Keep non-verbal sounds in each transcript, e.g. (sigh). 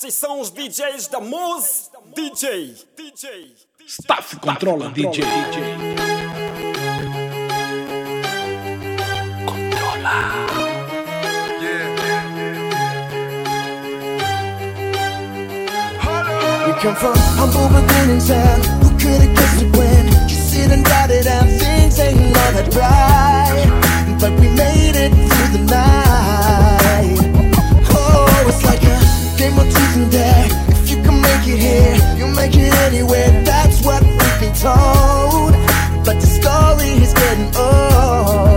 Estes são os DJs da Muse DJ. DJ. Staff controla DJ. Controla. We come from humble beginnings and who could have guessed it when you sit and doubted and things ain't all that bright. But we made it through the night. Oh, it's like a game of and dare. If you can make it here, you'll make it anywhere. That's what we've been told. But the story is getting old.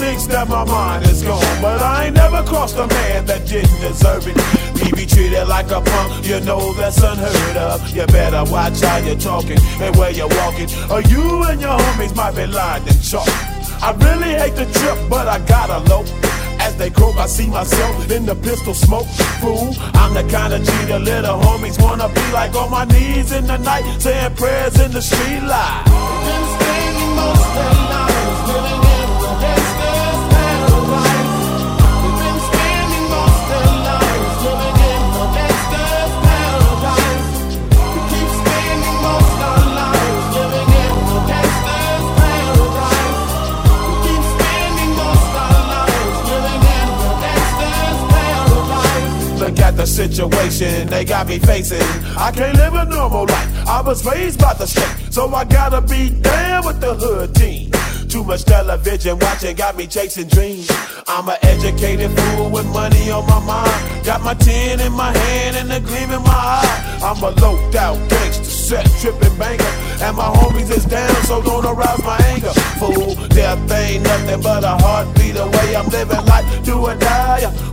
Thinks that my mind is gone. But I ain't never crossed a man that didn't deserve it. Me be treated like a punk, you know that's unheard of. You better watch how you're talking and where you're walking, or you and your homies might be lined in chalk. I really hate the trip, but I gotta low. As they croak, I see myself in the pistol smoke. Fool, I'm the kind of G little homies wanna be like on my knees in the night, saying prayers in the street light. Situation they got me facing. I can't live a normal life. I was raised by the state, so I gotta be down with the hood team. Too much television watching got me chasing dreams. I'm an educated fool with money on my mind. Got my tin in my hand and a gleam in my eye. I'm a loped out gangster, set tripping banker. And my homies is down, so don't arouse my anger. Fool, death ain't nothing but a heartbeat away. I'm living life, do or die.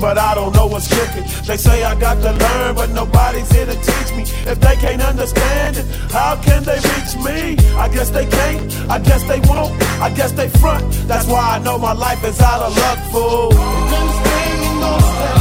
but I don't know what's cooking. They say I got to learn, but nobody's here to teach me. If they can't understand it, how can they reach me? I guess they can't, I guess they won't, I guess they front. That's why I know my life is out of luck, fool.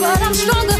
but I'm stronger.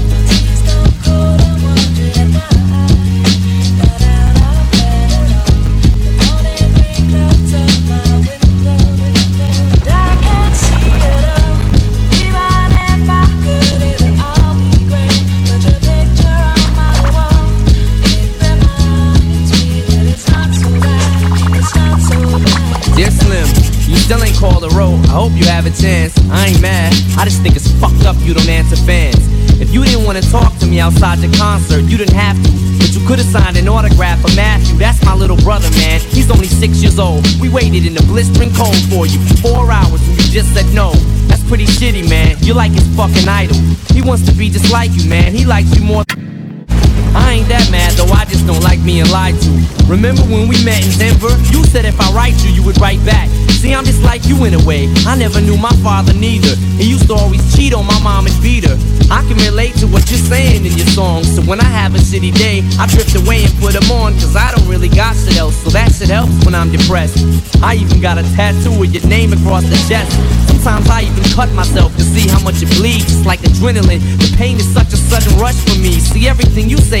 Still ain't called a road. I hope you have a chance. I ain't mad. I just think it's fucked up you don't answer fans. If you didn't want to talk to me outside the concert, you didn't have to. But you could have signed an autograph for Matthew. That's my little brother, man. He's only six years old. We waited in the blistering cold for you for four hours and you just said no. That's pretty shitty, man. You're like his fucking idol. He wants to be just like you, man. He likes you more. I ain't that mad though, I just don't like being lied to. Remember when we met in Denver? You said if I write you, you would write back. See, I'm just like you in a way. I never knew my father neither. He used to always cheat on my mom and beat her. I can relate to what you're saying in your songs. So when I have a shitty day, I drift away and put them on. Cause I don't really got shit else. So that shit helps when I'm depressed. I even got a tattoo with your name across the chest. Sometimes I even cut myself to see how much it bleeds. It's like adrenaline. The pain is such a sudden rush for me. See, everything you say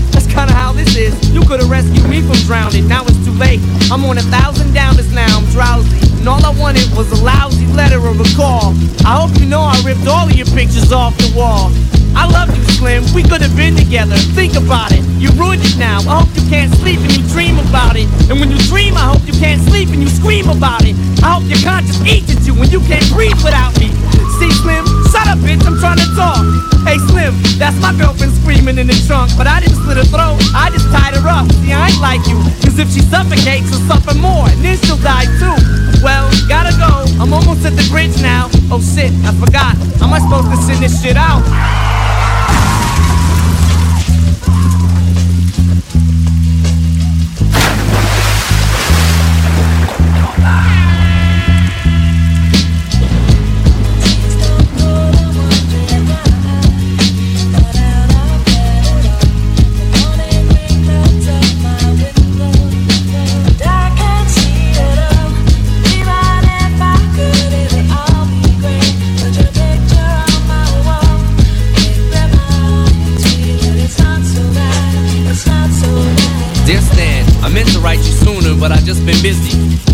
Kinda how this is. You could have rescued me from drowning. Now it's too late. I'm on a thousand downers now. I'm drowsy. And all I wanted was a lousy letter or a call. I hope you know I ripped all of your pictures off the wall. I love you, Slim. We could have been together. Think about it. You ruined it now. I hope you can't sleep and you dream about it. And when you dream, I hope you can't sleep and you scream about it. I hope your conscience eats at you when you can't breathe without me. See, Slim, shut up, bitch. I'm trying to talk. Hey, Slim, that's my girlfriend screaming in the trunk. But I didn't slit her throat. I just tied her up. See, I ain't like you. Cause if she suffocates, she'll suffer more. And then she'll die too. Well, gotta go. I'm almost at the bridge now. Oh shit, I forgot. How am I supposed to send this shit out?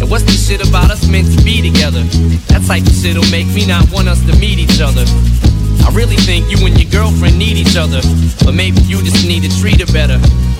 And what's this shit about us meant to be together? That type of shit'll make me not want us to meet each other. I really think you and your girlfriend need each other, but maybe you just need to treat her better.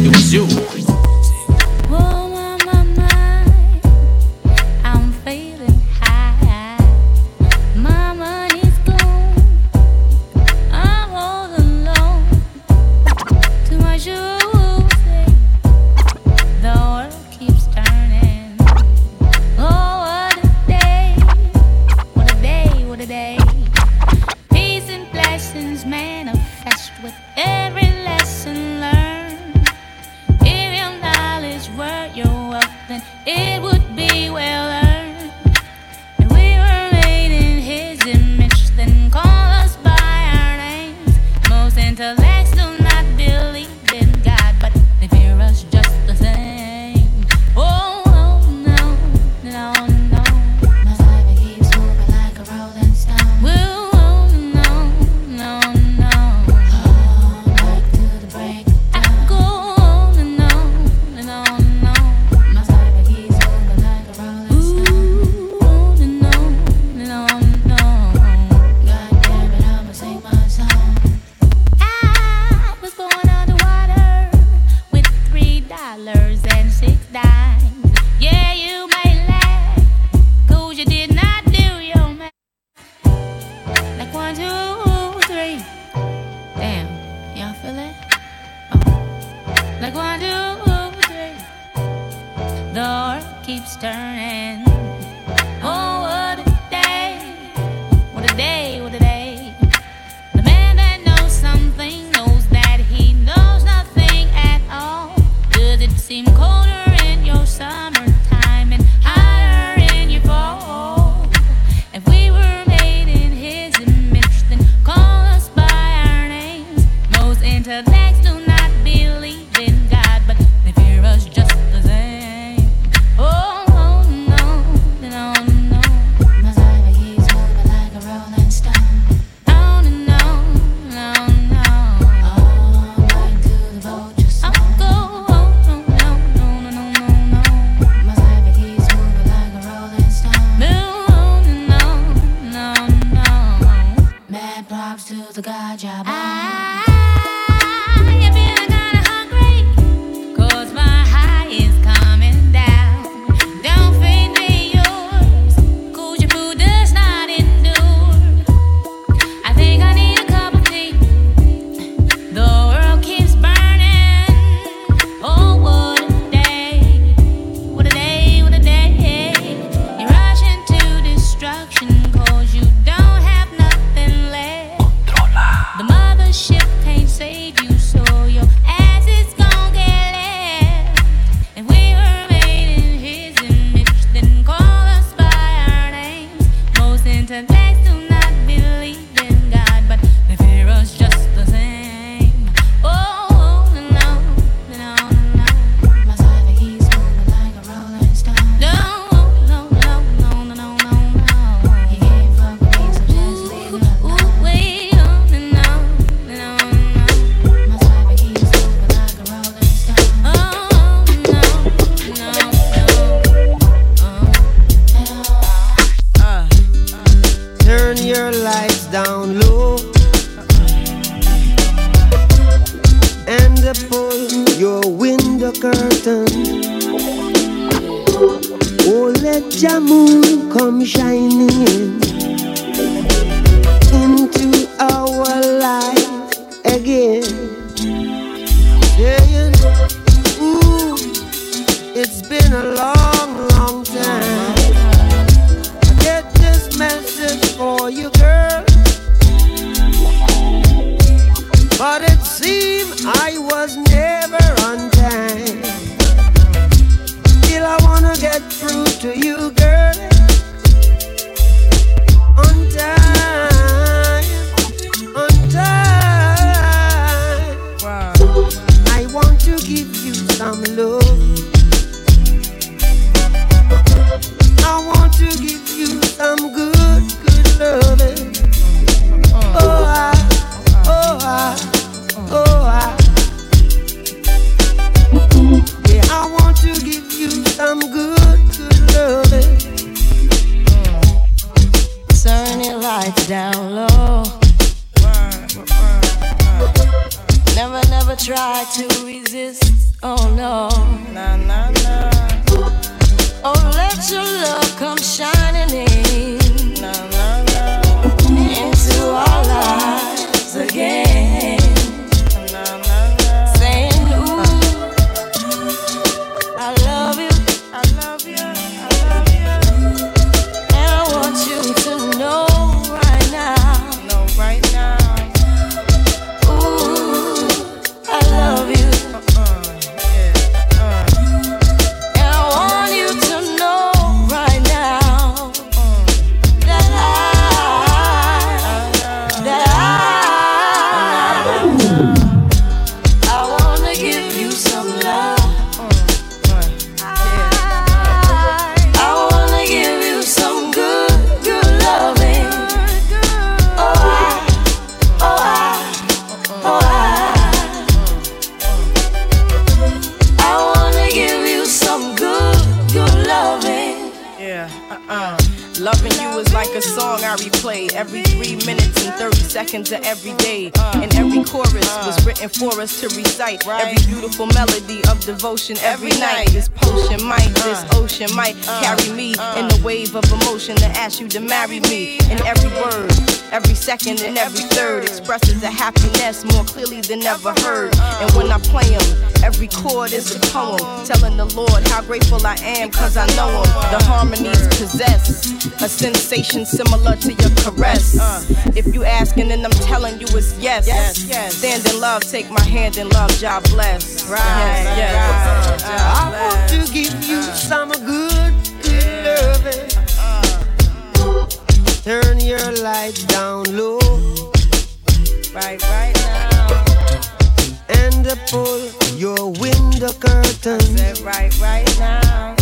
it was you. yeah. waiting for us to recite right. every beautiful melody of devotion every, every night. night. This potion might, uh, this ocean might uh, carry me uh, in uh-huh. the wave of emotion that asks you to marry me. In every word, every second, and every third expresses a happiness more clearly than ever heard. And when I play them, Every chord is a poem, telling the Lord how grateful I am, cause I know Him. The harmonies possess a sensation similar to your caress. If you asking, then I'm telling you it's yes. Stand in love, take my hand in love, job bless. Right, yes, yes. I want to give you some good, good loving. Turn your light down low. Right, right to pull your window curtain. right, right now.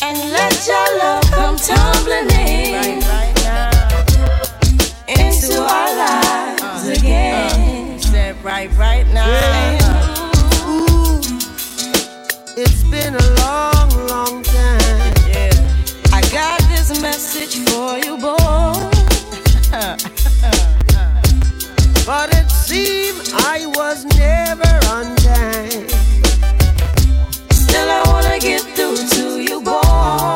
And let your love come tumbling in. Right, right now. Into our lives uh, again. Uh, right, right now. Yeah. Ooh, it's been a long, long time. Yeah. I got this message for you, boy. (laughs) but it's believe I was never on time. Still, I wanna get through to you, boy.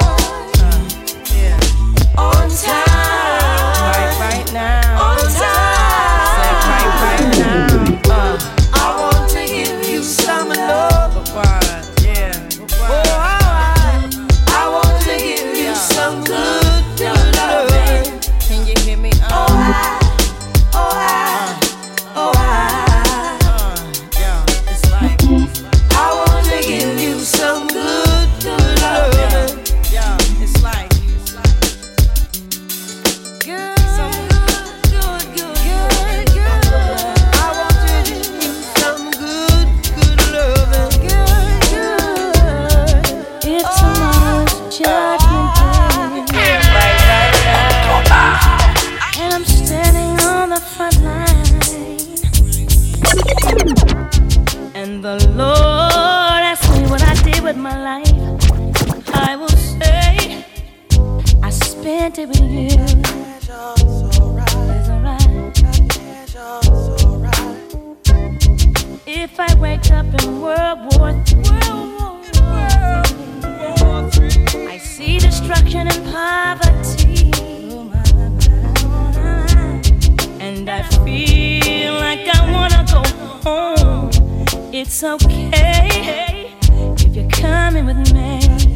And the Lord asked me what I did with my life, I will say I spent it with you. It's alright. If I wake up in World War III, I see destruction and poverty, and I feel like I wanna go home. It's okay if you're coming with me.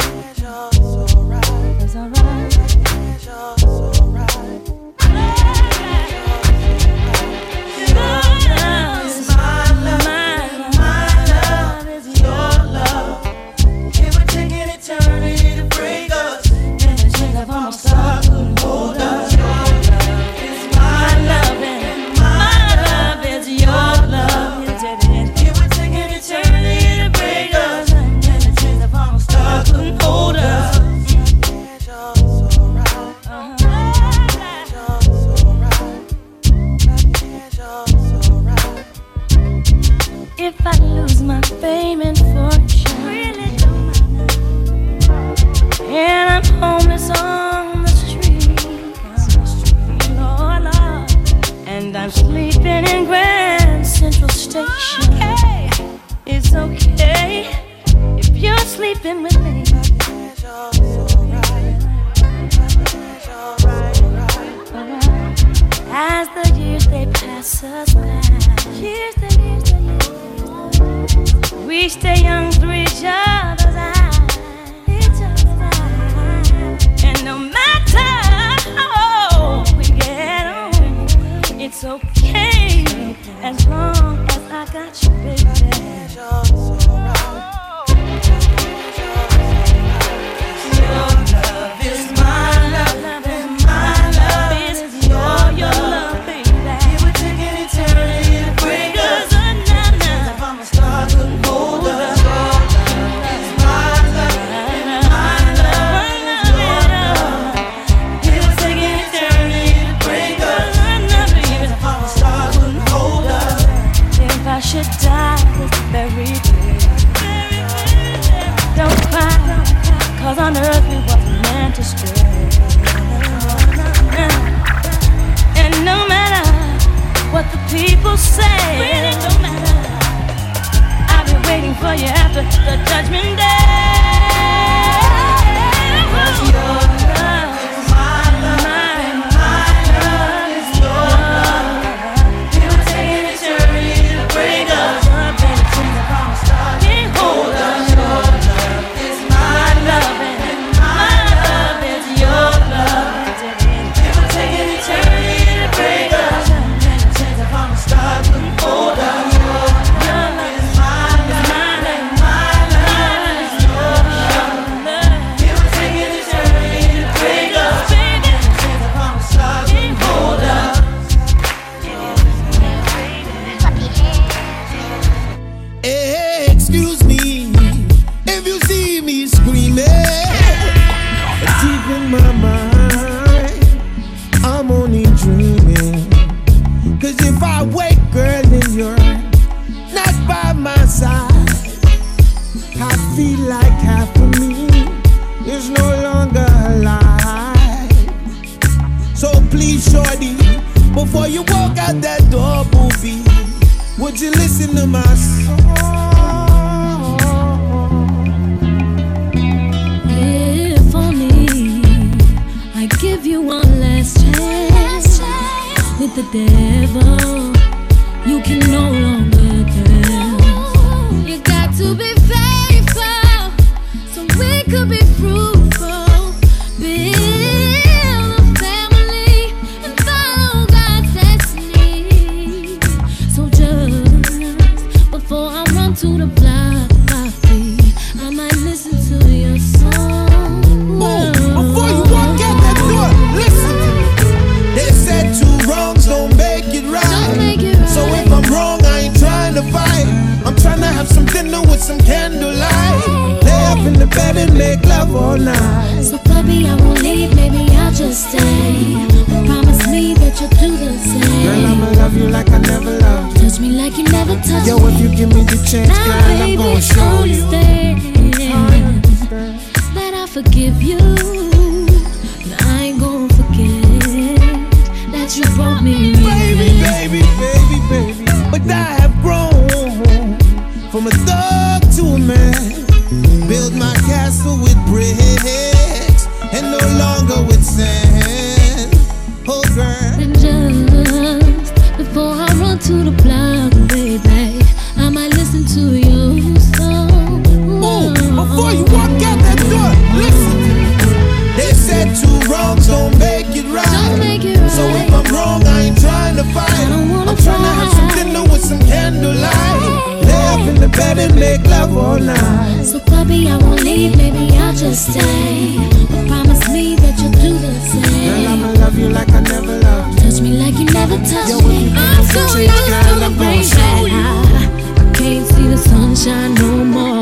to the. I might listen to your song. You. Listen, they said two wrongs don't make it right. So if I'm wrong, I ain't trying to fight. I'm trying to have some dinner with some candlelight. Lay up in the bed and make love all night. So I won't leave. Maybe I'll just stay. Promise me that you'll do the same. Girl, I'ma love you like I never like you never touched Yo, if you give me the chance, now, girl, I'm gonna show you. That I forgive you, but I ain't gonna forget that you brought me. Baby, baby, baby, baby, but I have grown from a thug to a man. Build my castle with bricks and no longer with sand. Oh, girl. And just before I run to the bed and make love all night. So, puppy, I won't leave, maybe I'll just stay. But promise me that you'll do the same. Girl, I'ma love you like I never loved. Touch me like you never touched Yo, me. I'm so used to the rain I can't see the sunshine no more.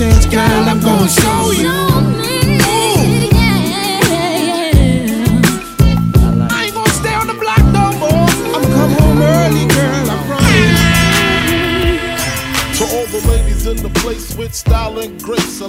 change, girl, I'm going so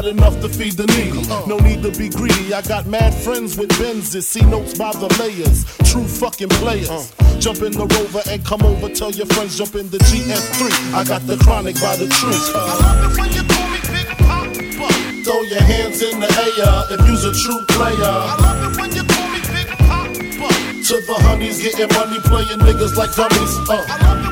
enough to feed the needy. No need to be greedy. I got mad friends with Benzes. See notes by the layers. True fucking players. Jump in the rover and come over. Tell your friends jump in the GS3. I got the chronic by the tree. I love it when you call me Big Papa. Throw your hands in the air if you's a true player. I love it when you call me Big Papa. To the honeys getting money, playing niggas like dummies. Uh.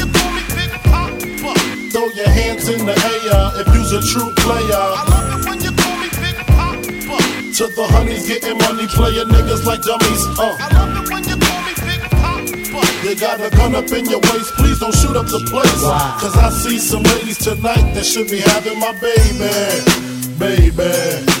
Throw your hands in the air if you's a true player. I love it when you call me Big Papa. To the honeys getting money, playing niggas like dummies. Uh. I love it when you call me Big Papa. You got a gun up in your waist, please don't shoot up the place. Cause I see some ladies tonight that should be having my baby. Baby.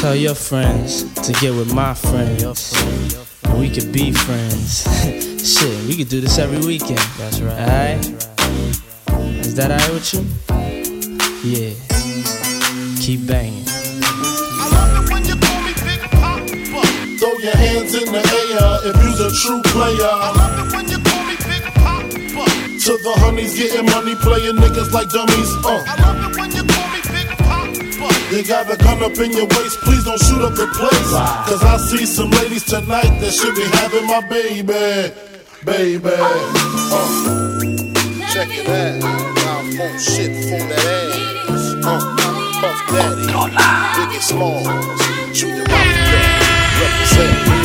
Tell your friends to get with my friends. And we could be friends. (laughs) Shit, we could do this every weekend. That's right. Alright? Is that alright with you? Yeah. Keep banging. Throw your hands in the air if you's a true player. I love it when you call me Big Papa. To the honeys getting money, playing niggas like dummies. Uh. You Big got the gun up in your waist, please don't shoot up the place. Cause I see some ladies tonight that should be having my baby. Baby. Uh, check it out. Now phone shit for that ass. Uh, Puff Daddy. Biggie Smalls. Junior Mafia. Represent.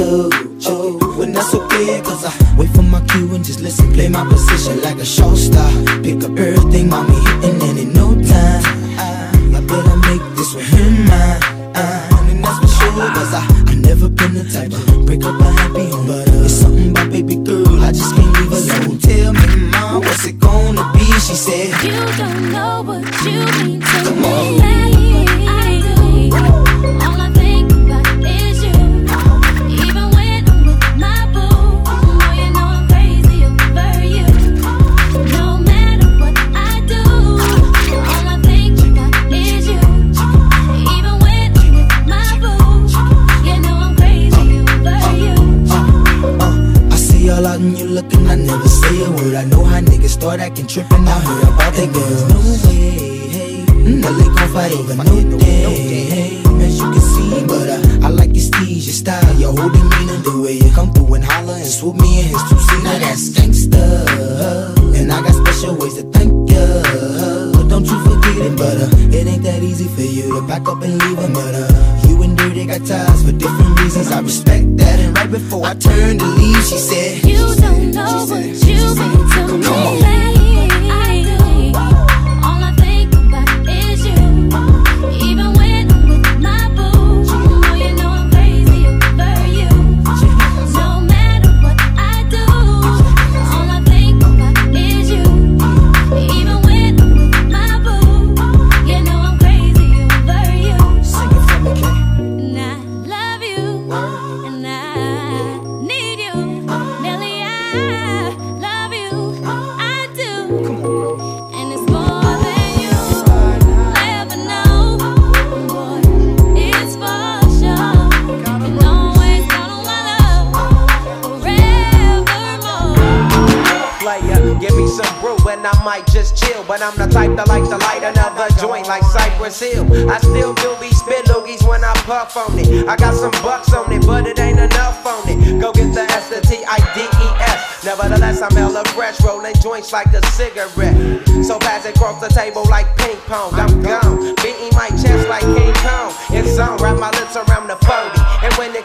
Though. Oh, and that's okay, cause I wait for my cue and just listen, play my position like a show star. Pick up everything, mommy hitting, and in no time, I, better make this with him mine. And that's for sure, cause I, I never been the type to break up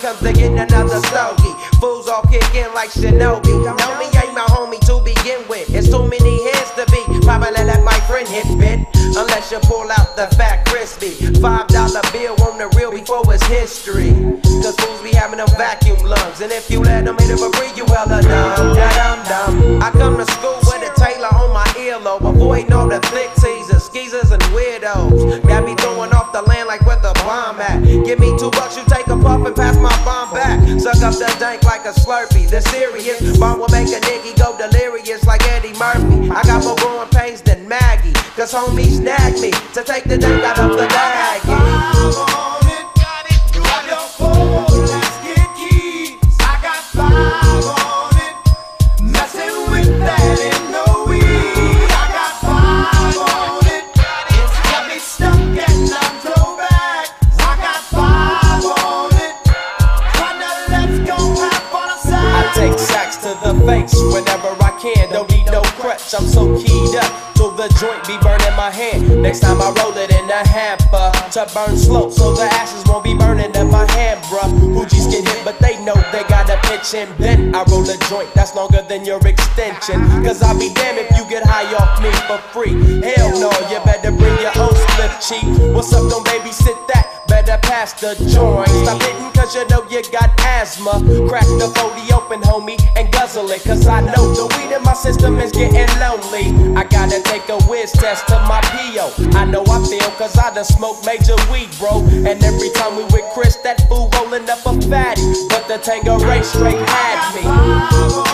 comes getting another stogie, fools all kick in like Shinobi. Know me ain't my homie to begin with. It's too many heads to be. Probably let my friend hit bit. Unless you pull out the fat crispy. Five dollar bill on the real before it's history. Cause fools be having them vacuum lungs. And if you let them hit it for free, you hella dumb. The serious bomb will make a nigga go delirious like Eddie Murphy. I got more growing pains than Maggie. Cause homies snagged me to take the dank out of the bag. To burn slow, so the ashes won't be burning in my hand, bruh. Hoogies get hit, but they know they gotta pitch and bend. I roll a joint that's longer than your extension. Cause I'll be damned if you get high off me for free. Hell no, you better bring your own slip cheap. What's up, don't babysit that? Better better pass the joint. Stop hitting cause you know you got asthma. Crack the 40 open, homie, and guzzle it. Cause I know the weed in my system is getting lonely. I gotta take a whiz test to my cause I done smoked major weed, bro. And every time we with Chris, that fool rolling up a fatty. But the Tanqueray straight had me.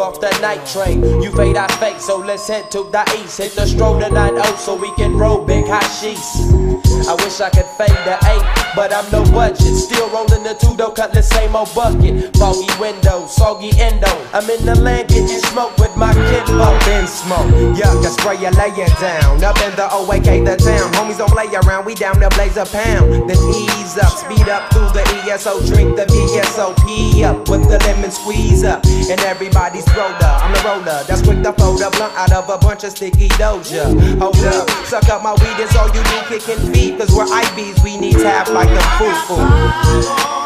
Off the night train. You fade, I fake, so let's head to the east. Hit the stroll to 9 so we can roll big hot sheets. I wish I could fade the 8, but I'm no budget. Still rolling the two though, cut the same old bucket. Foggy window, soggy endo. I'm in the land getting smoke with my kid. Up in smoke, yuck, I spray you laying down. Up in the OAK, the town. Homies don't play around, we down to blaze a pound. Then ease up, speed up through the ESO, drink the VSOP up with the lemon squeeze up. And everybody's roller, I'm the roller. That's quick to fold a blunt out of a bunch of sticky doja. Hold up, suck up my weed, it's all you do, kicking feet. Cause we're IBs, we need tap like the foo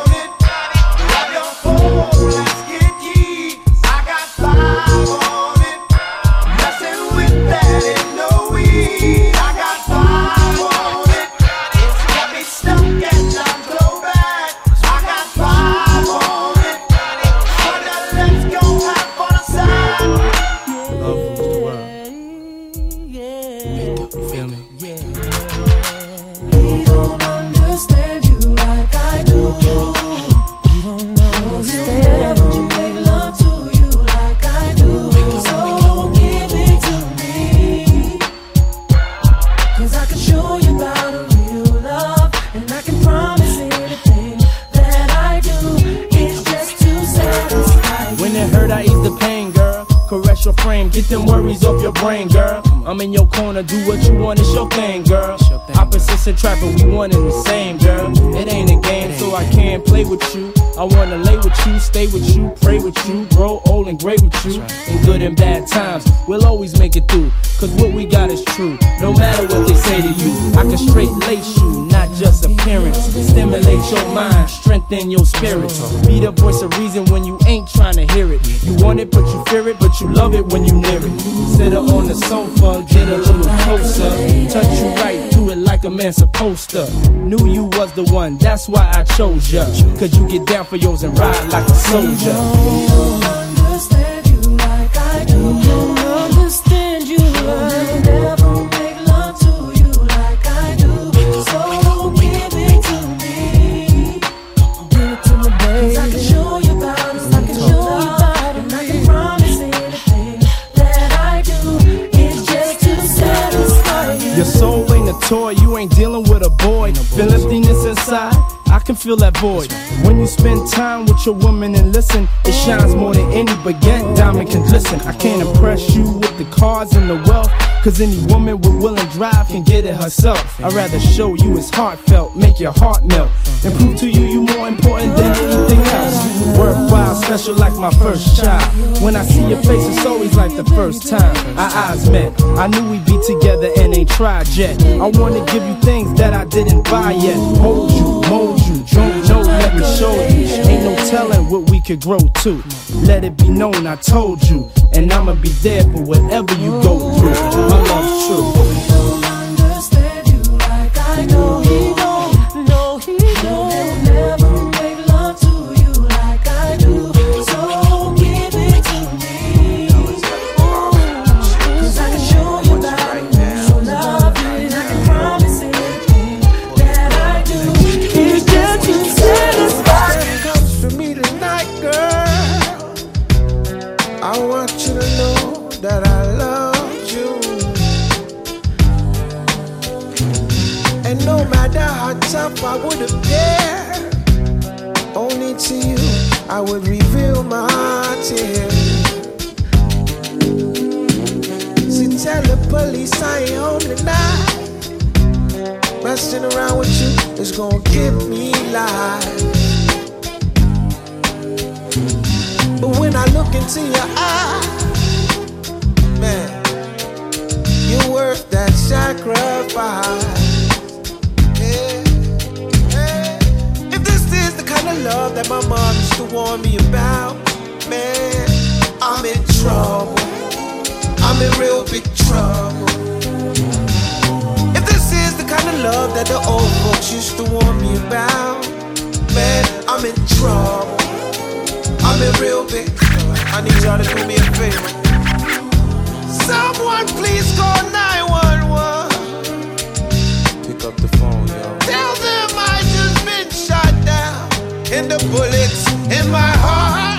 frame, get them worries off your brain, girl. I'm in your corner, do what you want, it's your thing, girl. Opposites attract, but we one and the same, girl. It ain't a game, so I can't play with you. I wanna lay with you, stay with you, pray with you, grow old and great with you. In good and bad times, we'll always make it through. Cause what we got is true. No matter what they say to you, I can straight lace you, not just appearance. Stimulate your mind, strengthen your spirit. Be the voice of reason when you ain't trying to hear it. You want it, but you fear it, but you love it when you near it. Sit up on the sofa, get a little closer. Touch you right through it like a man supposed to. Knew you was the one, that's why I chose ya. Cause you get down for yours and ride like a soldier. understand you I understand you like never make love to you like I do. So give it to me. Give it to me, baby. 'Cause I can show you about it. I can show you about. And I can promise anything that I do. It's just to satisfy you. Your soul ain't a toy, you ain't dealing with a boy. Feel emptiness inside, I can feel that void. Your woman and listen, it shines more than any baguette diamond can glisten. I can't impress you with the cars and the wealth, cause any woman with will and drive can get it herself. I'd rather show you it's heartfelt, make your heart melt, and prove to you you more important than anything else. Worthwhile, special like my first child. When I see your face, it's always like the first time our eyes met. I knew we'd be together and ain't tried yet. I wanna give you things that I didn't buy yet. Hold you, mold you, know, let me show you. Ain't no telling what we could grow to. Let it be known I told you, and I'ma be there for whatever you go through. My love's true. perfect trouble. If this is the kind of love that the old folks used to warn me about, man, I'm in trouble. I'm in real big. trouble. I need y'all to do me a favor. Someone please call 911. Pick up the phone, yo. Tell them I just been shot down, and the bullets in my heart.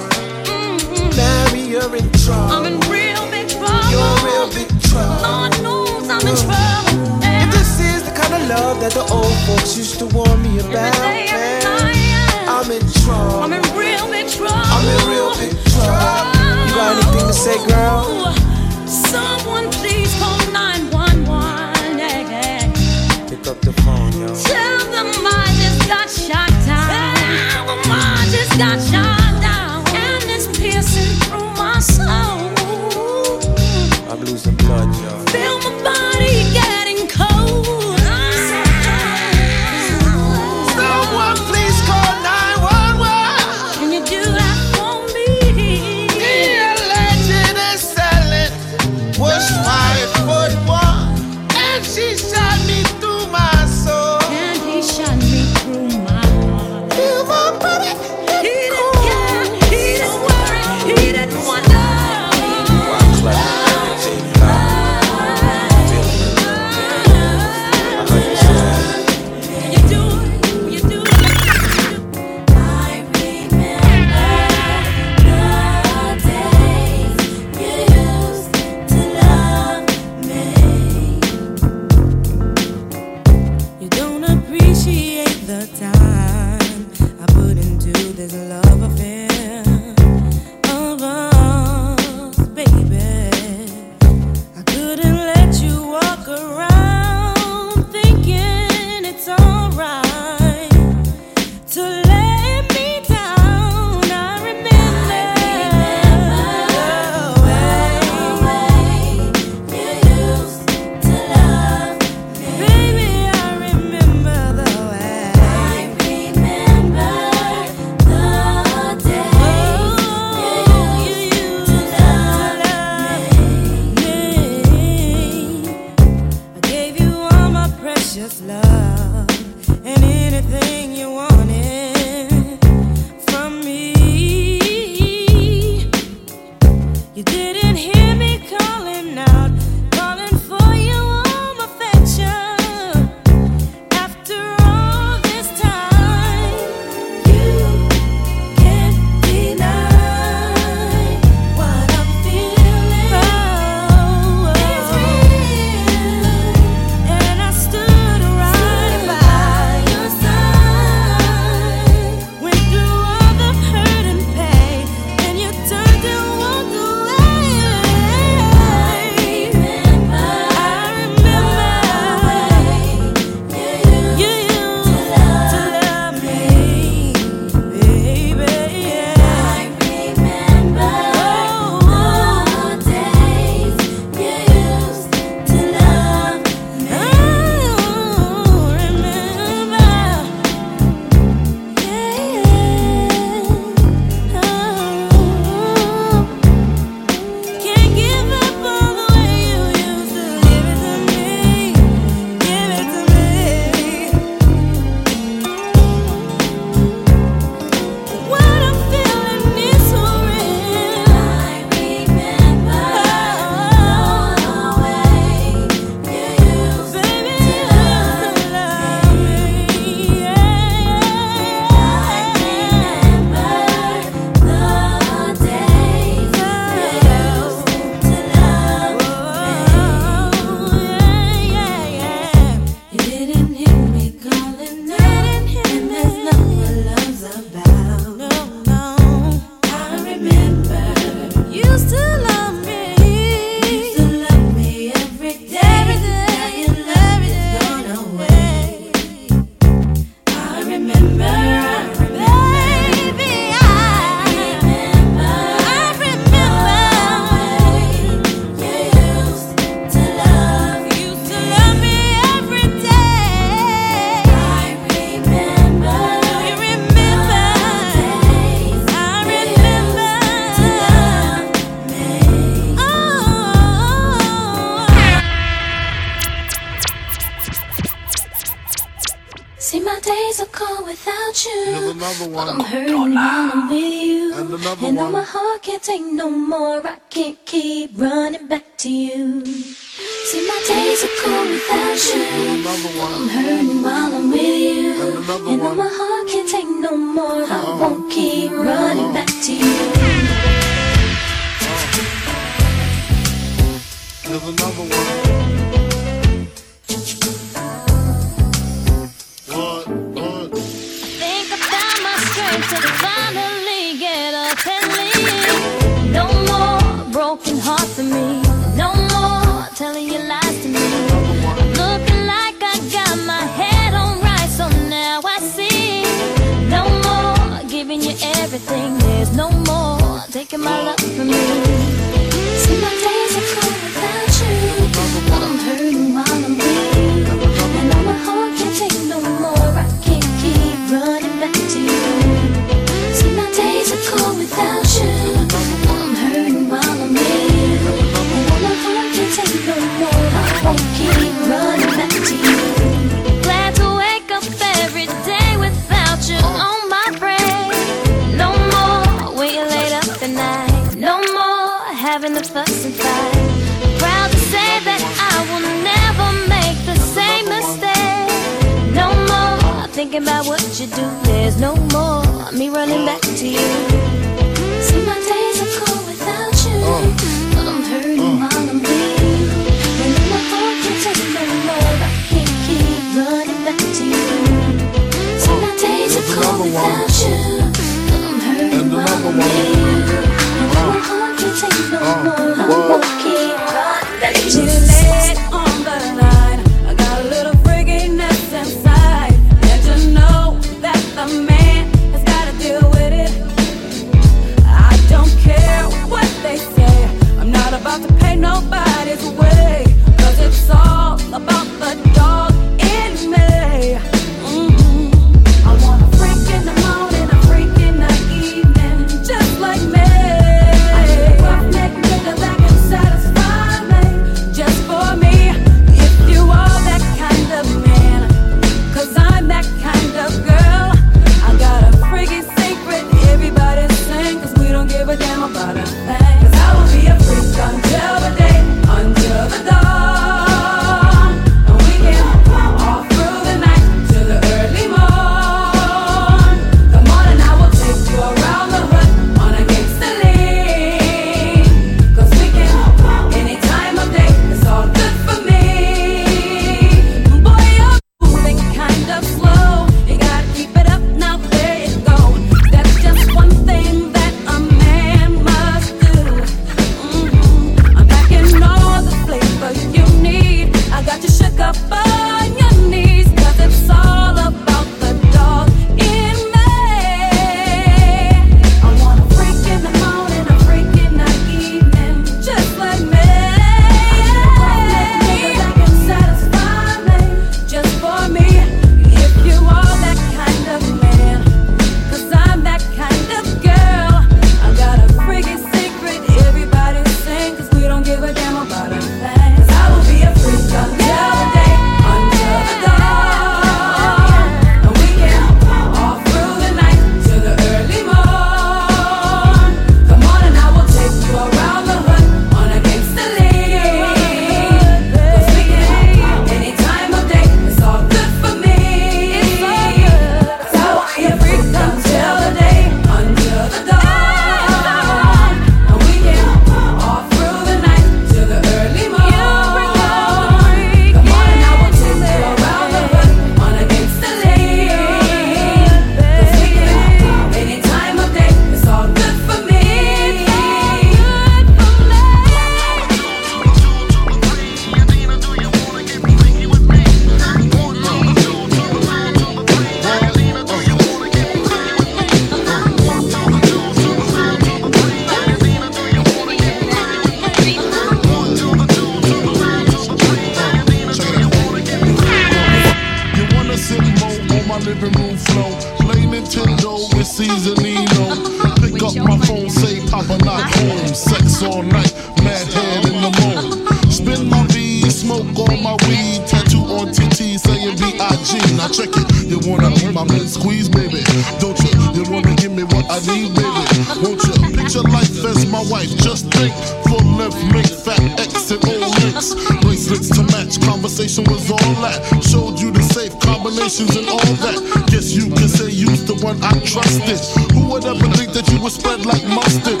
Night, mad head in the moon. Spin my V, smoke all my weed. Tattoo on TT saying B.I.G. Now check it. You wanna be my main squeeze, baby? Don't you? You wanna give me what I need, baby? Won't you? Picture life as my wife. Just think. Full length, make fat X and all links. Bracelets to match. Conversation was all that. Showed you the safe combinations and all that. Guess you can say you's the one I trusted. Who would ever think that you would spread like mustard?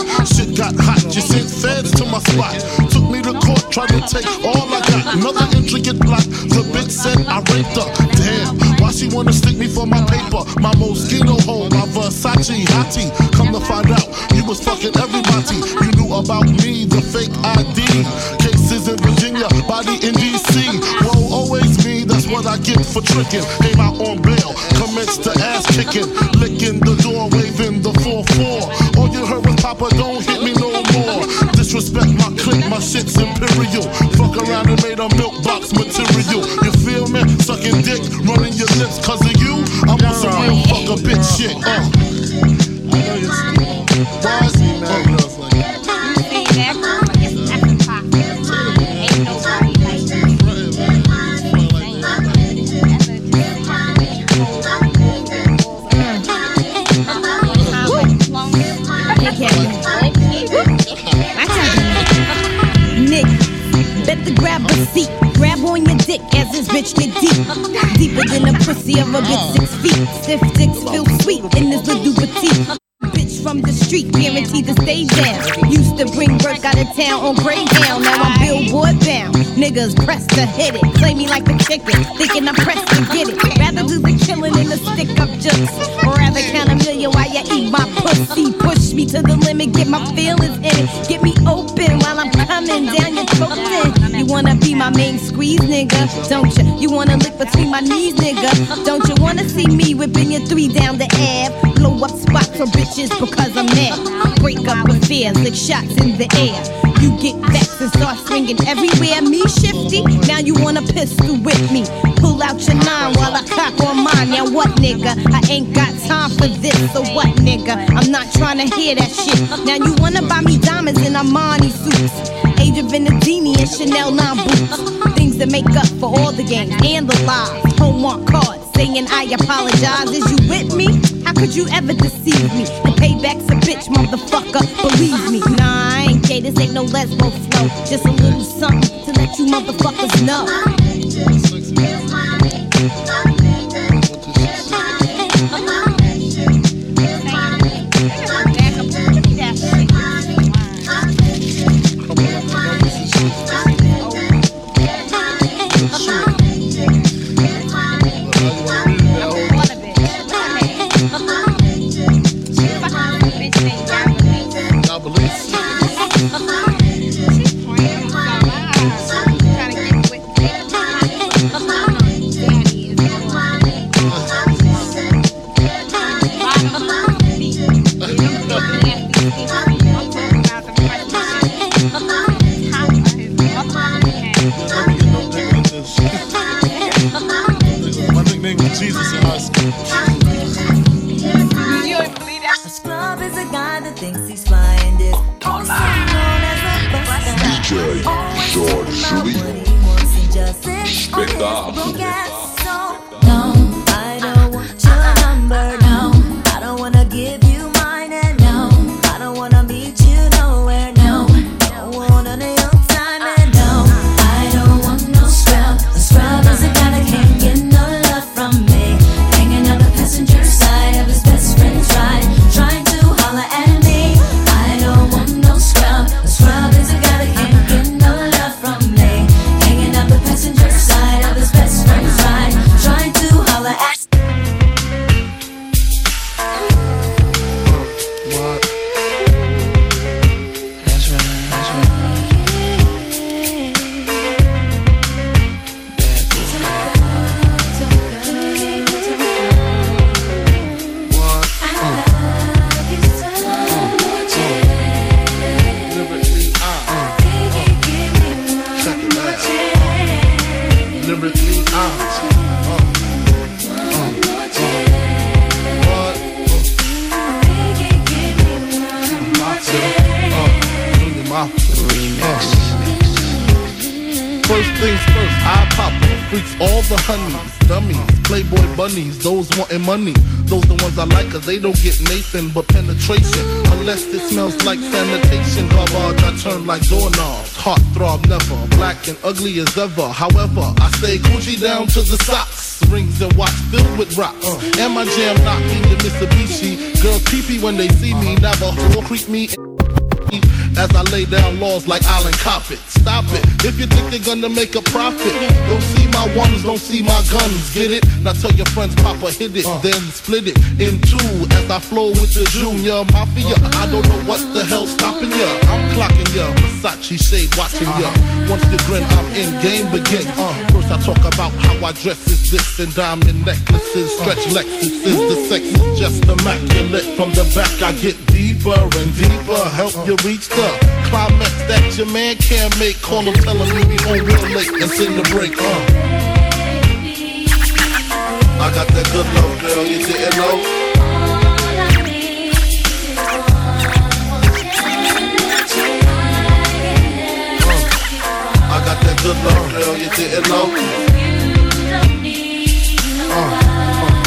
Spot. Took me to court, tried to take all I got. Another intricate plot. The bitch said I raped her. Damn, why she wanna stick me for my paper? My Moschino hole, my Versace hottie. Come to find out, you was fucking everybody. You knew about me, the fake ID. Cases in Virginia, body in DC. Whoa, always me, that's what I get for tricking. Came out on bail, commenced to ass kicking. Licking the door, waving the 4-4. All you heard was Papa, don't hit me no more. Disrespect shit. Uh. I know you're Why is he mad at us like that? Nick, better grab a seat. Grab on your dick as this bitch get deep. Deeper than the pussy of a bitch six feet. Stiff dicks feel sweet in this little petite. Bitch from the street, guaranteed to stay down. Used to bring work out of town on Greyhound, now I'm billboard bound. Niggas press to hit it, play me like a chicken, thinking I'm pressed to get it. Rather do the killing than the stick up jokes, or rather count a million while you eat my pussy. Push me to the limit, get my feelings in it, get me open while I'm coming down your throat. Wanna be my main squeeze, nigga? Don't you? You wanna lick between my knees, nigga? Don't you wanna see me whipping your three down the ab? Blow up spots for bitches because I'm mad. Break up affairs, lick shots in the air. You get vexed and start swinging everywhere. Me shifty, now you want a pistol with me. Pull out your nine while I cock on mine. Now what, nigga? I ain't got time for this. So what, nigga? I'm not trying to hear that shit. Now you wanna buy me diamonds in Armani suits. Adrienne Vittadini and Chanel 9 boots. Things that make up for all the games and the lies. Homework cards saying I apologize. Is you with me? How could you ever deceive me? The payback's a bitch, motherfucker. Believe me. Nah, I ain't gay. This ain't no lesbo flow. Just a little something to let you motherfuckers know. Wanting money. Those the ones I like cause they don't get Nathan but penetration. Unless it smells like sanitation. Garbage I turn like doorknobs. Heart throb never. Black and ugly as ever. However, I stay Gucci down to the socks. Rings and watch filled with rocks. And my jam knocking the Mitsubishi. Girls peepee when they see me. Never will creep me. As I lay down laws like Island Coppet. Stop it. If you think they're gonna make a profit, don't see my ones, don't see my guns. Get it? Now tell your friends, Papa hit it, uh. then split it in two. As I flow with the Junior Mafia, I don't know what the hell's stopping ya. I'm clocking ya, Versace shade watching ya. Uh-huh. Once you grin, I'm in game begin. Uh, first I talk about how I dress is this and diamond necklaces, stretch uh. Lexuses. The sex is just immaculate. From the back I get deeper and deeper, help you reach the climax that your man can't make. Call him, tell him you be real late and send the break. Uh. I got that good love, girl, you didn't know. Uh, I got that good love, girl, you didn't know. Uh, uh,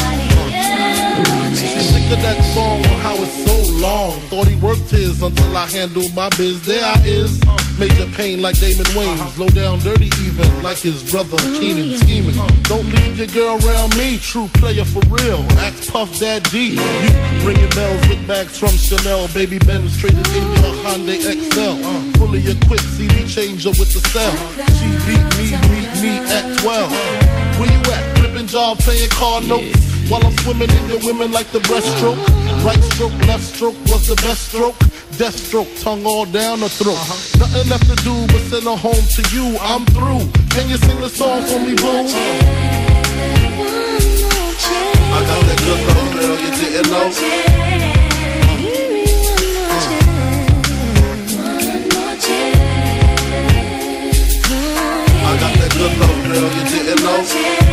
Sick of that song, how it's so long. Thought he worked his until I handled my biz. There I is, major pain like Damon Wayans. Low down, dirty even, like his brother Keenen scheming. Don't leave your girl around me, true player for real. Ask Puff Daddy. You ringing bells with bags from Chanel. Baby Benz traded in your Hyundai Excel. Fully equipped CD changer with the cell. She beat me, beat me at 12. Where you at? Flipping job, paying car notes. While I'm swimming in your women like the breaststroke. Right stroke, left stroke was the best stroke. Death stroke, tongue all down the throat. Uh-huh. Nothing left to do but send her home to you. I'm through. Can you sing the song for me, boo? I got that good love, girl, you didn't know. I got that good love, girl, you didn't know.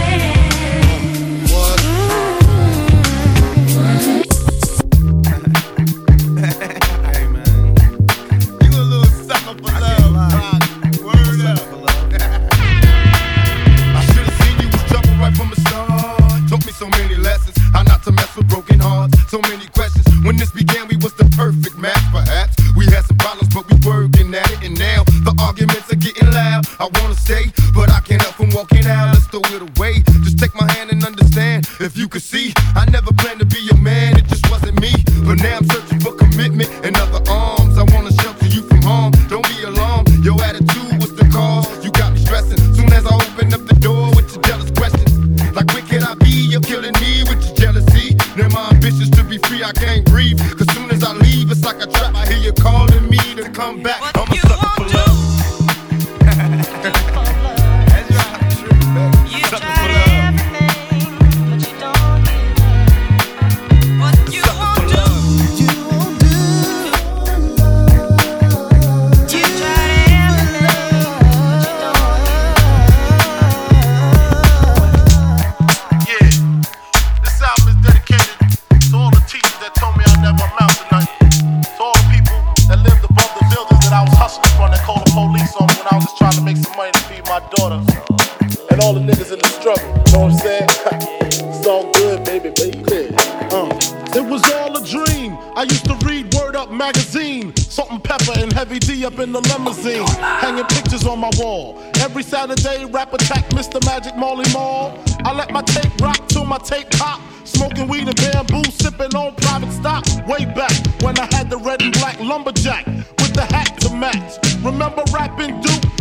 Every Saturday, rap attack Mr. Magic Marley Marl. I let my tape rock till my tape pop. Smoking weed and bamboo, sipping on private stock. Way back when I had the red and black lumberjack with the hat to match. Remember rapping Duke?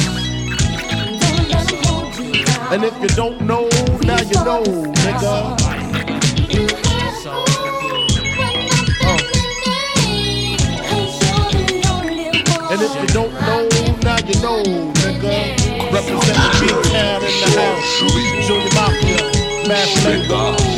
And if you don't know, now you know, nigga. And if you don't know, now you know, nigga. Representing Big Cat in the house. Junior Mafia, Mass Maker.